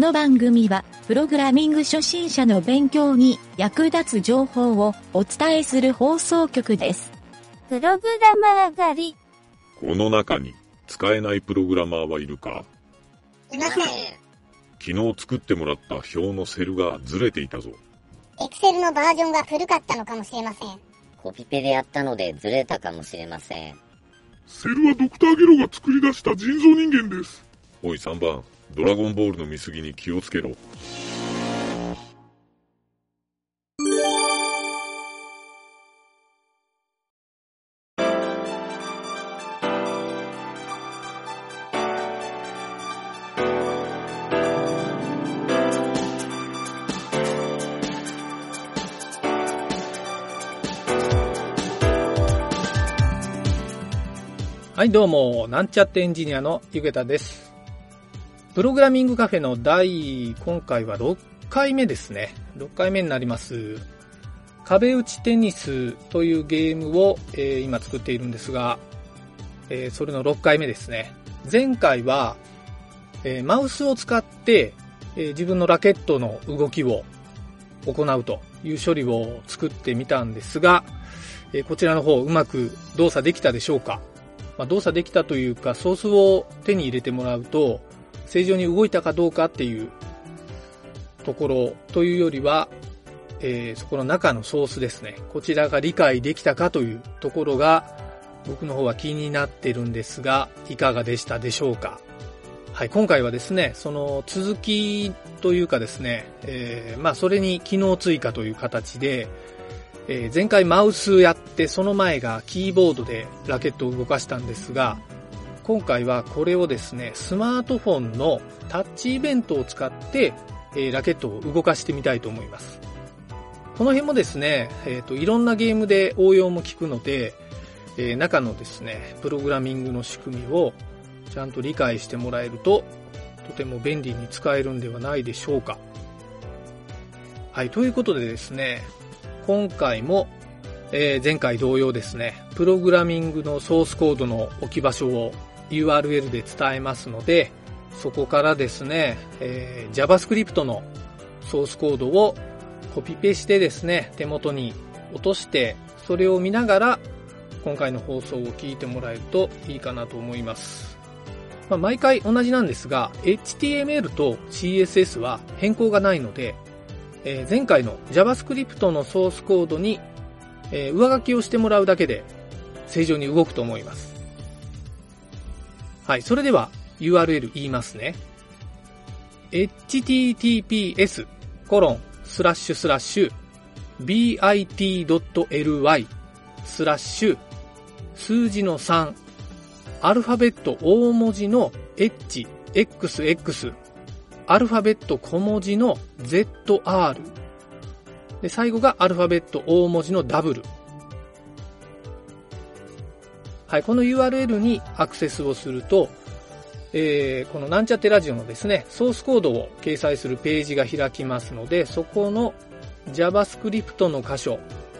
の番組は、プログラミング初心者の勉強に役立つ情報をお伝えする放送局です。プログラマー狩り。この中に使えないプログラマーはいるか？いません。昨日作ってもらった表のセルがずれていたぞ。エクセルのバージョンが古かったのかもしれません。コピペでやったのでずれたかもしれません。セルはドクターゲロが作り出した人造人間です。おい3番、ドラゴンボールの見過ぎに気をつけろ。はい、どうも、なんちゃってエンジニアのゆげたです。プログラミングカフェの第、今回は6回目ですね。6回目になります。壁打ちテニスというゲームを、えー今作っているんですが、えーそれの6回目ですね。前回は、えーマウスを使って、え自分のラケットの動きを行うという処理を作ってみたんですが、えこちらの方うまく動作できたでしょうかまあ、動作できたというか、ソースを手に入れてもらうと、正常に動いたかどうかっていうところというよりは、えーそこの中のソースですね。こちらが理解できたかというところが、僕の方は気になってるんですが、いかがでしたでしょうかはい、今回はですね、その続きというかですね、えーまあそれに機能追加という形で、えー前回マウスやって、その前がキーボードでラケットを動かしたんですが、今回はこれをですね、スマートフォンのタッチイベントを使って、えーラケットを動かしてみたいと思います。この辺もですね、えっ、と、いろんなゲームで応用も効くので、えー中のですね、プログラミングの仕組みをちゃんと理解してもらえると、とても便利に使えるんではないでしょうか。はい、ということでですね、今回も、えー前回同様ですね、プログラミングのソースコードの置き場所を URL で伝えますので、そこからですね、えー JavaScript のソースコードをコピペしてですね、手元に落として、それを見ながら、今回の放送を聞いてもらえるといいかなと思います。まあ、毎回同じなんですが、HTML と CSS は変更がないので、えー前回の JavaScript のソースコードに、えー上書きをしてもらうだけで正常に動くと思います。はい、それでは URL 言いますね。https コロンスラッシュスラッシュ bit.ly スラッシュ数字の3アルファベット大文字の h, xx アルファベット小文字の ZR。で、最後がアルファベット大文字の W。はい、この URL にアクセスをすると、えーこのなんちゃってラジオのですね、ソースコードを掲載するページが開きますので、そこの JavaScript の箇所、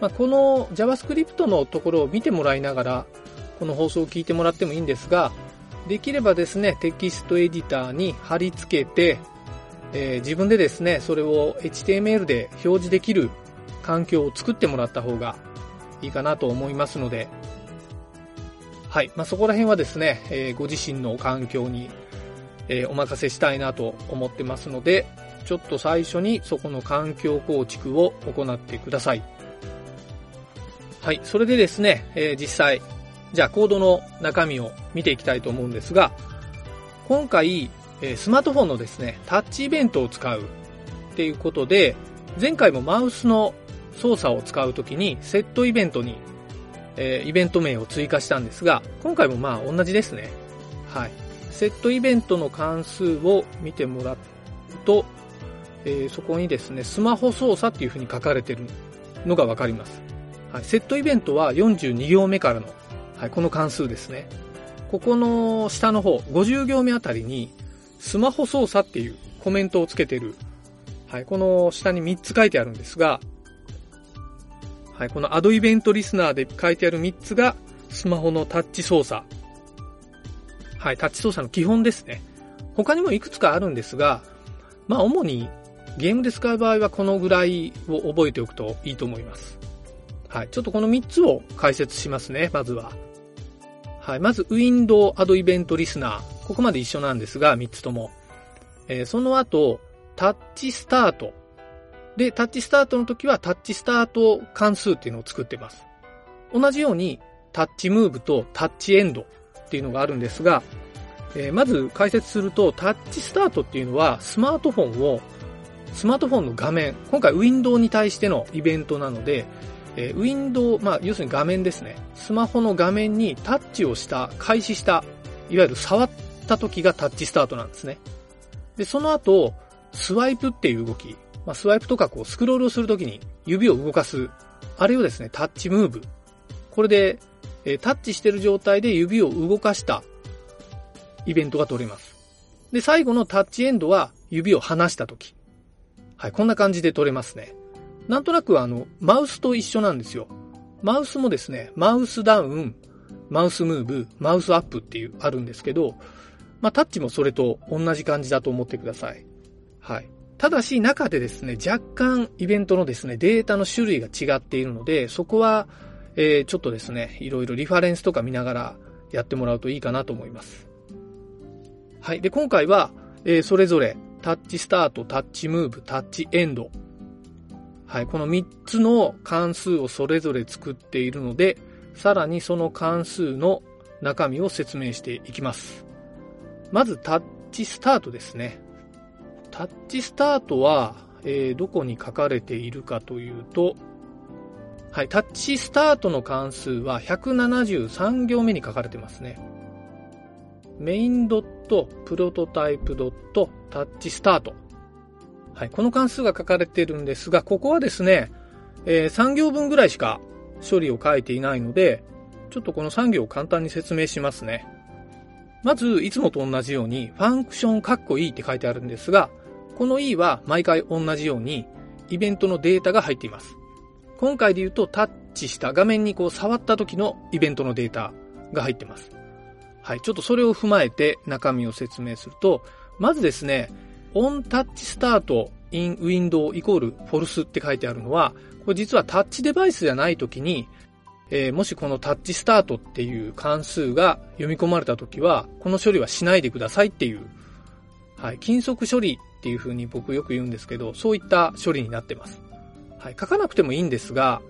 まあ、この JavaScript のところを見てもらいながら、この放送を聞いてもらってもいいんですが、できればですね、テキストエディターに貼り付けて、えー自分でですね、それを HTML で表示できる環境を作ってもらった方がいいかなと思いますので、はい。まあ、そこら辺はですね、えーご自身の環境に、えーお任せしたいなと思ってますので、ちょっと最初にそこの環境構築を行ってください。はい。それでですね、えー実際、じゃあコードの中身を見ていきたいと思うんですが、今回、えースマートフォンのですね、タッチイベントを使うっていうことで、前回もマウスの操作を使うときにセットイベントに、えーイベント名を追加したんですが、今回もまあ同じですね。はい。セットイベントの関数を見てもらうと、えーそこにですね、スマホ操作っていう風に書かれてるのがわかります。はい。セットイベントは42行目からの、はい、この関数ですね。ここの下の方、50行目あたりに、スマホ操作っていうコメントをつけてる、はい、この下に3つ書いてあるんですが、はい、このアドイベントリスナーで書いてある3つが、スマホのタッチ操作。はい、タッチ操作の基本ですね。他にもいくつかあるんですが、まあ主にゲームで使う場合はこのぐらいを覚えておくといいと思います。はい。ちょっとこの3つを解説しますね、まずは。はい。まず、ウィンドウアドイベントリスナー。ここまで一緒なんですが、3つとも。えーその後、タッチスタート。で、タッチスタートの時はタッチスタート関数っていうのを作ってます。同じように、タッチムーブとタッチエンドっていうのがあるんですが、えーまず解説すると、タッチスタートっていうのは、スマートフォンを、スマートフォンの画面、今回ウィンドウに対してのイベントなので、えーウィンドウ、まあ、要するに画面ですね。スマホの画面にタッチをした、開始した、いわゆる触った時がタッチスタートなんですね。で、その後、スワイプっていう動き、まあ、スワイプとかこうスクロールをするときに指を動かす、あれをですね、タッチムーブ。これで、えタッチしてる状態で指を動かしたイベントが取れます。で、最後のタッチエンドは指を離したとき。はい、こんな感じで取れますね。なんとなくあの、マウスと一緒なんですよ。マウスもですね、マウスダウン、マウスムーブ、マウスアップっていうあるんですけど、まあタッチもそれと同じ感じだと思ってください。はい。ただし中でですね、若干イベントのですね、データの種類が違っているので、そこは、えーちょっとですね、いろいろリファレンスとか見ながらやってもらうといいかなと思います。はい。で、今回は、えーそれぞれ、タッチスタート、タッチムーブ、タッチエンド。はい。この3つの関数をそれぞれ作っているので、さらにその関数の中身を説明していきます。まず、タッチスタートですね。タッチスタートは、えーどこに書かれているかというと、はい、タッチスタートの関数は173行目に書かれてますね。メインドット、プロトタイプドット、タッチスタート。はい、この関数が書かれているんですが、ここはですね、えー3行分ぐらいしか処理を書いていないので、ちょっとこの3行を簡単に説明しますね。まず、いつもと同じように、ファンクションカッコ E って書いてあるんですが、この E は毎回同じように、イベントのデータが入っています。今回で言うと、タッチした画面にこう触った時のイベントのデータが入ってます。はい。ちょっとそれを踏まえて中身を説明すると、まずですね、on touch start in window イコール false って書いてあるのは、これ実はタッチデバイスじゃない時に、えーもしこのタッチスタートっていう関数が読み込まれた時は、この処理はしないでくださいっていう、はい、金属処理っていう風に僕よく言うんですけど、そういった処理になってます。はい、書かなくてもいいんですが、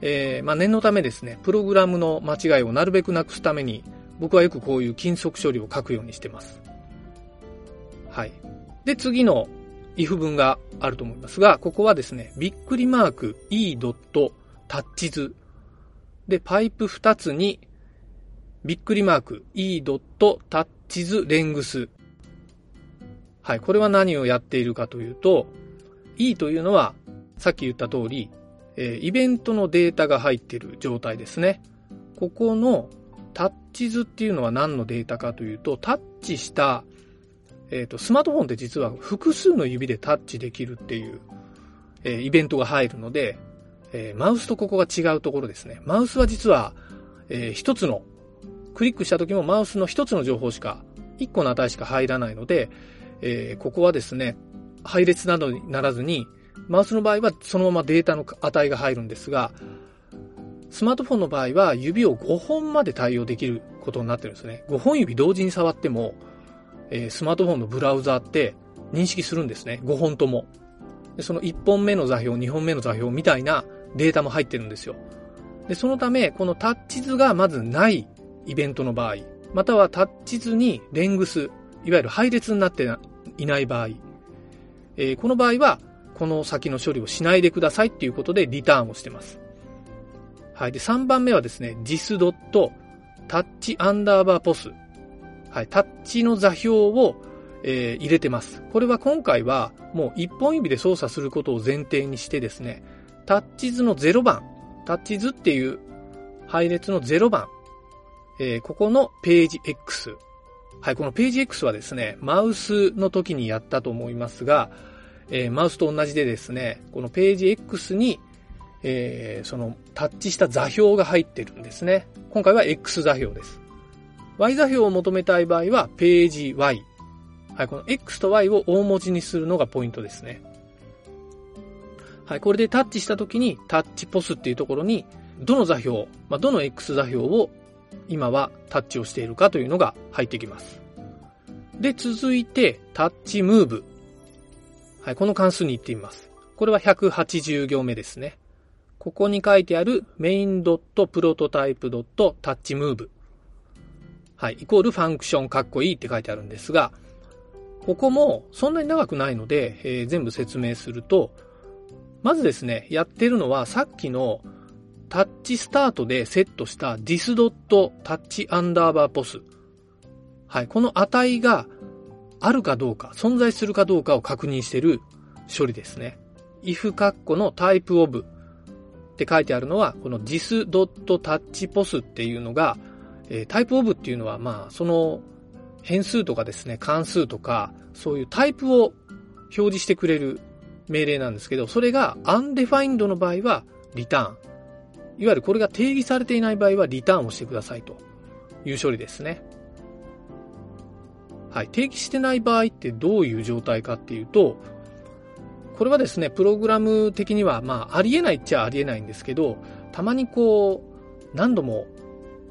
えーまあ、念のためですね、プログラムの間違いをなるべくなくすために、僕はよくこういう金属処理を書くようにしてます。はい。で、次の if 文があると思いますが、ここはですね、びっくりマーク e ドットタッチ図で、パイプ2つに、びっくりマーク e ドットタッチ図レングス。はい。これは何をやっているかというと、e というのは、さっき言った通り、えイベントのデータが入っている状態ですね。ここのタッチ図っていうのは何のデータかというと、タッチした、えっ、と、スマートフォンって実は複数の指でタッチできるっていう、えーイベントが入るので、えーマウスとここが違うところですね。マウスは実は、えー一つの、クリックした時もマウスの一つの情報しか、一個の値しか入らないので、えーここはですね、配列などにならずに、マウスの場合はそのままデータの値が入るんですが、スマートフォンの場合は指を5本まで対応できることになってるんですね。5本指同時に触っても、えースマートフォンのブラウザーって認識するんですね。5本とも。その1本目の座標、2本目の座標みたいなデータも入ってるんですよ。で、そのため、このタッチ図がまずないイベントの場合、またはタッチ図にレングス、いわゆる配列になっていない場合、えーこの場合は、この先の処理をしないでくださいっていうことでリターンをしてます。はい。で、3番目はですね、dis. タッチアンダーバーポス。はい。タッチの座標を、えー入れてます。これは今回はもう一本指で操作することを前提にしてですね、タッチ図の0番、タッチ図っていう配列の0番、えーここのページ X。はい、このページ X はですね、マウスの時にやったと思いますが、えーマウスと同じでですね、このページ X に、えーそのタッチした座標が入ってるんですね。今回は X 座標です。Y 座標を求めたい場合は、ページ Y。はい、この X と Y を大文字にするのがポイントですね。はい、これでタッチした時にタッチポスっていうところに、どの座標、まあ、どの X 座標を今はタッチをしているかというのが入ってきます。で、続いて、タッチムーブ。はい、この関数に行ってみます。これは180行目ですね。ここに書いてある main.prototype.touchMove。はい、イコールファンクションかっこいいって書いてあるんですが、ここもそんなに長くないので、えー、全部説明すると、まずですね、やってるのはさっきのタッチスタートでセットした dis.touch アンダーバーポス。はい、この値があるかどうか、存在するかどうかを確認している処理ですね。if カッコの type of って書いてあるのは、この dis.touchPos っていうのが、えー、type of っていうのは、まあ、その変数とかですね、関数とか、そういうタイプを表示してくれる命令なんですけど、それが undefined の場合はリターン。いわゆるこれが定義されていない場合はリターンをしてくださいという処理ですね。はい。定義してない場合ってどういう状態かっていうと、これはですね、プログラム的には、まあ、ありえないっちゃありえないんですけど、たまにこう、何度も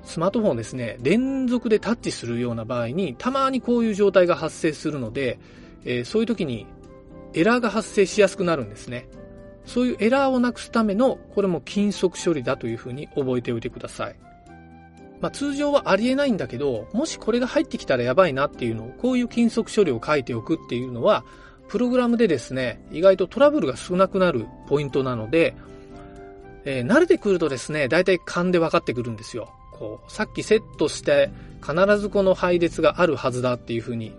スマートフォンですね、連続でタッチするような場合に、たまにこういう状態が発生するので、えー、そういう時にエラーが発生しやすくなるんですね。そういうエラーをなくすための、これも金属処理だというふうに覚えておいてください。まあ、通常はありえないんだけど、もしこれが入ってきたらやばいなっていうのを、こういう金属処理を書いておくっていうのは、プログラムでですね、意外とトラブルが少なくなるポイントなので、えー、慣れてくるとですね、大体勘で分かってくるんですよ。こう、さっきセットして必ずこの配列があるはずだっていうふうに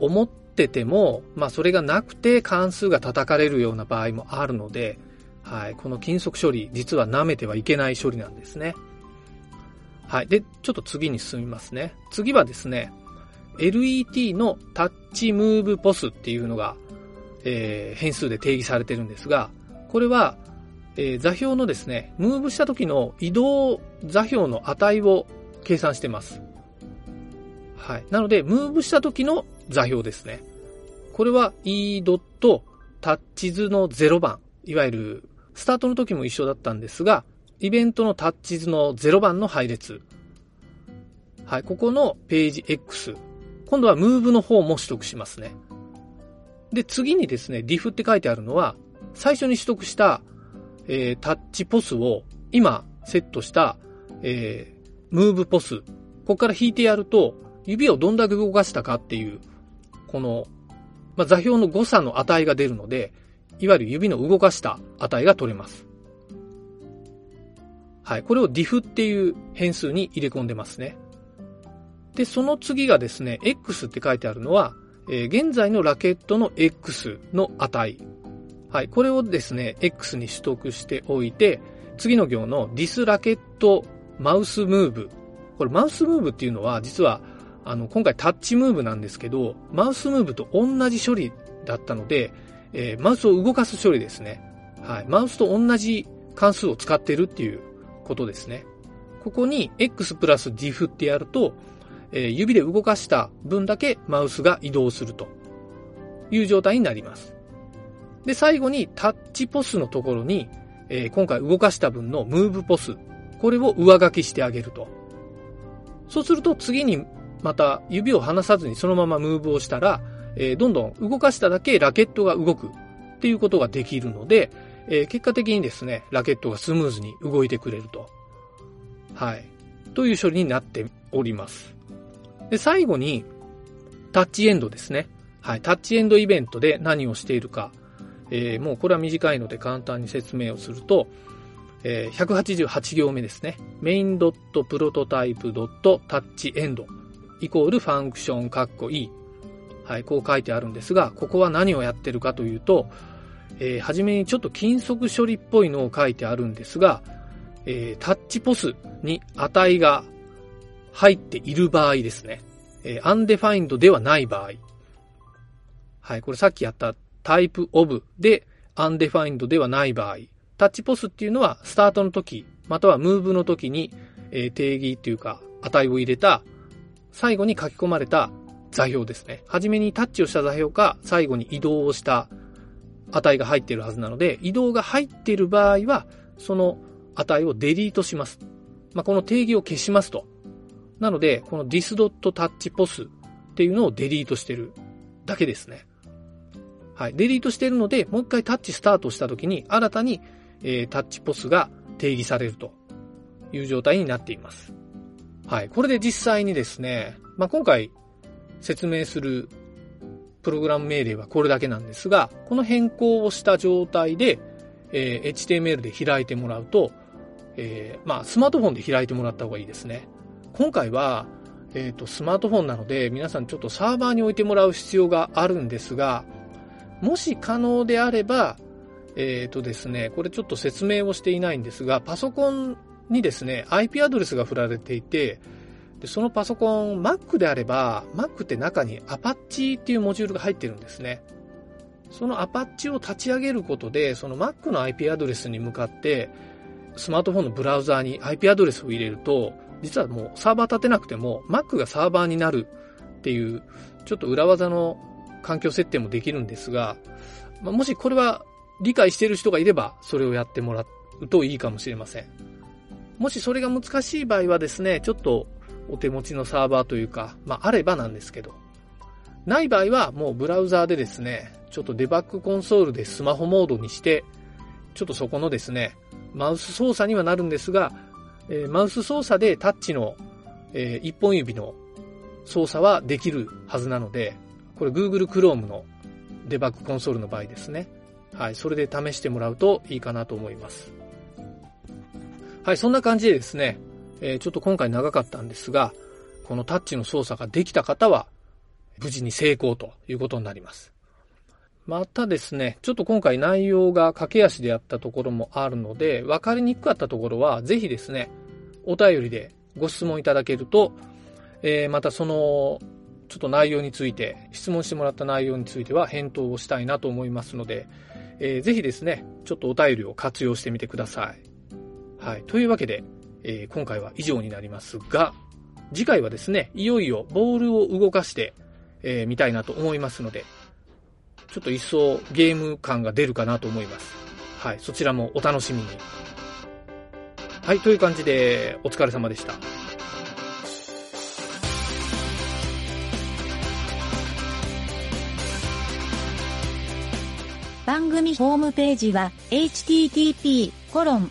思ってても、まあそれがなくて関数が叩かれるような場合もあるので、はい、この金属処理、実は舐めてはいけない処理なんですね。はい。で、ちょっと次に進みますね。次はですね、LET のタッチムーブポスっていうのがえー、変数で定義されてるんですが、これは、えー、座標のですね、ムーブした時の移動座標の値を計算してます。はい。なので、ムーブした時の座標ですね。これは e ドットタッチ図の0番、いわゆるスタートの時も一緒だったんですが、イベントのタッチ図の0番の配列。はい。ここのページ X。今度はムーブの方も取得しますね。で、次にですね、diff って書いてあるのは、最初に取得した、えー、タッチポスを今セットした、えー、ムーブポス。ここから引いてやると、指をどんだけ動かしたかっていう、この、まあ、座標の誤差の値が出るので、いわゆる指の動かした値が取れます。はい。これを diff っていう変数に入れ込んでますね。で、その次がですね、x って書いてあるのは、えー、現在のラケットの X の値。はい。これをですね、X に取得しておいて、次の行の this ラケットマウスムーブ。これマウスムーブっていうのは、実は、あの、今回タッチムーブなんですけど、マウスムーブと同じ処理だったので、えー、マウスを動かす処理ですね。はい。マウスと同じ関数を使ってるっていうことですね。ここに x プラス diff ってやると、え指で動かした分だけマウスが移動するという状態になります。で、最後にタッチポスのところに、え今回動かした分のムーブポス、これを上書きしてあげると。そうすると次にまた指を離さずにそのままムーブをしたら、えどんどん動かしただけラケットが動くっていうことができるので、え結果的にですね、ラケットがスムーズに動いてくれると。はい。という処理になっております。で、最後に、タッチエンドですね。はい。タッチエンドイベントで何をしているか。えー、もうこれは短いので簡単に説明をすると、えー、188行目ですね。main.prototype.touchEnd イコールファンクションカッコ E。はい、こう書いてあるんですが、ここは何をやってるかというと、えー、はじめにちょっと金属処理っぽいのを書いてあるんですが、えー、タッチポスに値が入っている場合ですね。えー、undefined ではない場合。はい、これさっきやった type of で undefined ではない場合。タッチポスっていうのはスタートの時、またはムーブの時に、え、定義っていうか値を入れた最後に書き込まれた座標ですね。はじめにタッチをした座標か、最後に移動をした値が入っているはずなので、移動が入っている場合は、その値をデリートします。まあ、この定義を消しますと。なので、この dis.touchPos っていうのをデリートしてるだけですね。はい。デリートしてるので、もう一回タッチスタートした時に、新たに、えー、タッチポスが定義されるという状態になっています。はい。これで実際にですね、まあ、今回説明するプログラム命令はこれだけなんですが、この変更をした状態で、えー、HTML で開いてもらうと、えー、まあ、スマートフォンで開いてもらった方がいいですね。今回は、えっ、ー、と、スマートフォンなので、皆さんちょっとサーバーに置いてもらう必要があるんですが、もし可能であれば、えっ、ー、とですね、これちょっと説明をしていないんですが、パソコンにですね、IP アドレスが振られていて、でそのパソコン、Mac であれば、Mac って中に Apache っていうモジュールが入ってるんですね。その Apache を立ち上げることで、その Mac の IP アドレスに向かって、スマートフォンのブラウザーに IP アドレスを入れると、実はもうサーバー立てなくても Mac がサーバーになるっていう、ちょっと裏技の環境設定もできるんですが、ま、もしこれは理解している人がいれば、それをやってもらうといいかもしれません。もしそれが難しい場合はですね、ちょっとお手持ちのサーバーというか、まあ、あればなんですけど、ない場合はもうブラウザーでですね、ちょっとデバッグコンソールでスマホモードにして、ちょっとそこのですね、マウス操作にはなるんですが、えー、マウス操作でタッチの、えー、一本指の操作はできるはずなので、これ Google Chrome のデバッグコンソールの場合ですね。はい、それで試してもらうといいかなと思います。はい、そんな感じでですね、えー、ちょっと今回長かったんですが、このタッチの操作ができた方は、無事に成功ということになります。またですね、ちょっと今回内容が駆け足でやったところもあるので、分かりにくかったところは、ぜひですね、お便りでご質問いただけると、えー、またその、ちょっと内容について、質問してもらった内容については返答をしたいなと思いますので、えー、ぜひですね、ちょっとお便りを活用してみてください。はい。というわけで、えー、今回は以上になりますが、次回はですね、いよいよボールを動かして、えー、見たいなと思いますので、ちょっと一層ゲーム感が出るかなと思います。はい、そちらもお楽しみに。はい、という感じでお疲れ様でした。番組ホームページは http コロン